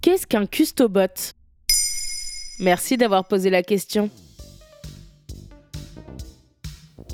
Qu'est-ce qu'un custobot? Merci d'avoir posé la question.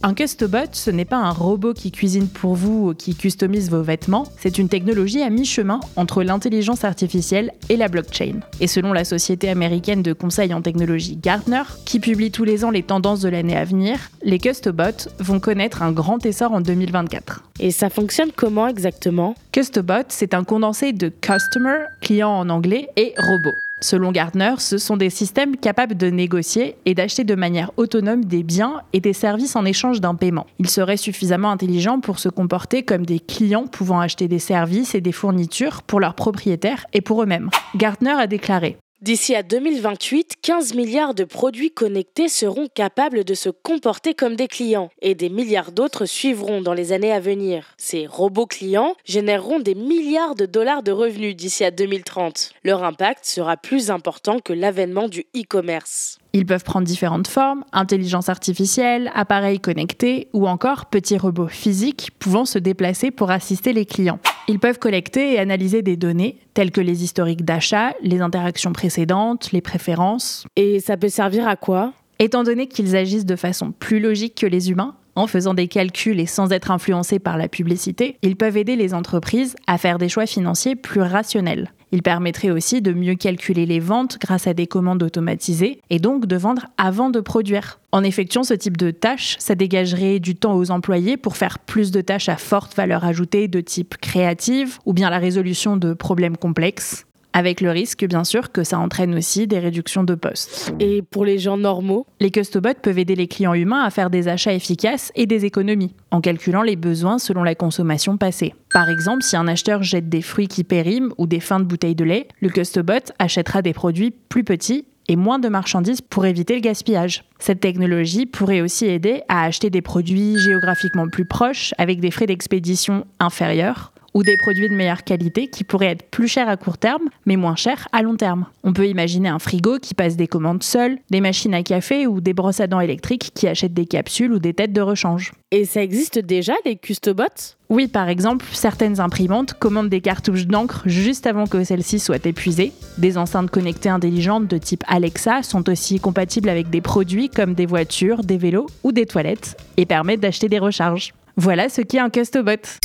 Un custobot, ce n'est pas un robot qui cuisine pour vous ou qui customise vos vêtements, c'est une technologie à mi-chemin entre l'intelligence artificielle et la blockchain. Et selon la société américaine de conseil en technologie Gartner, qui publie tous les ans les tendances de l'année à venir, les custobots vont connaître un grand essor en 2024. Et ça fonctionne comment exactement? Custobot, c'est un condensé de customer, client en anglais, et robot. Selon Gartner, ce sont des systèmes capables de négocier et d'acheter de manière autonome des biens et des services en échange d'un paiement. Ils seraient suffisamment intelligents pour se comporter comme des clients pouvant acheter des services et des fournitures pour leurs propriétaires et pour eux-mêmes. Gartner a déclaré D'ici à 2028, 15 milliards de produits connectés seront capables de se comporter comme des clients et des milliards d'autres suivront dans les années à venir. Ces robots clients généreront des milliards de dollars de revenus d'ici à 2030. Leur impact sera plus important que l'avènement du e-commerce. Ils peuvent prendre différentes formes, intelligence artificielle, appareils connectés ou encore petits robots physiques pouvant se déplacer pour assister les clients. Ils peuvent collecter et analyser des données telles que les historiques d'achat, les interactions précédentes, les préférences. Et ça peut servir à quoi? Étant donné qu'ils agissent de façon plus logique que les humains, en faisant des calculs et sans être influencés par la publicité, ils peuvent aider les entreprises à faire des choix financiers plus rationnels. Ils permettraient aussi de mieux calculer les ventes grâce à des commandes automatisées et donc de vendre avant de produire. En effectuant ce type de tâches, ça dégagerait du temps aux employés pour faire plus de tâches à forte valeur ajoutée de type créative ou bien la résolution de problèmes complexes avec le risque bien sûr que ça entraîne aussi des réductions de postes. Et pour les gens normaux? Les custobots peuvent aider les clients humains à faire des achats efficaces et des économies, en calculant les besoins selon la consommation passée. Par exemple, si un acheteur jette des fruits qui périment ou des fins de bouteilles de lait, le custobot achètera des produits plus petits et moins de marchandises pour éviter le gaspillage. Cette technologie pourrait aussi aider à acheter des produits géographiquement plus proches avec des frais d'expédition inférieurs ou des produits de meilleure qualité qui pourraient être plus chers à court terme, mais moins chers à long terme. On peut imaginer un frigo qui passe des commandes seul, des machines à café ou des brosses à dents électriques qui achètent des capsules ou des têtes de rechange. Et ça existe déjà, les custobots? Oui, par exemple, certaines imprimantes commandent des cartouches d'encre juste avant que celles-ci soient épuisées. Des enceintes connectées intelligentes de type Alexa sont aussi compatibles avec des produits comme des voitures, des vélos ou des toilettes et permettent d'acheter des recharges. Voilà ce qu'est un custobot.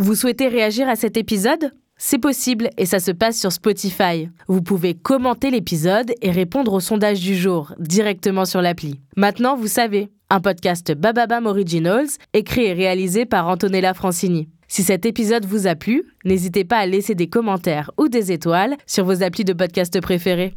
Vous souhaitez réagir à cet épisode? C'est possible et ça se passe sur Spotify. Vous pouvez commenter l'épisode et répondre au sondage du jour directement sur l'appli. Maintenant, vous savez, un podcast Bababam Originals, écrit et réalisé par Antonella Francini. Si cet épisode vous a plu, n'hésitez pas à laisser des commentaires ou des étoiles sur vos applis de podcast préférés.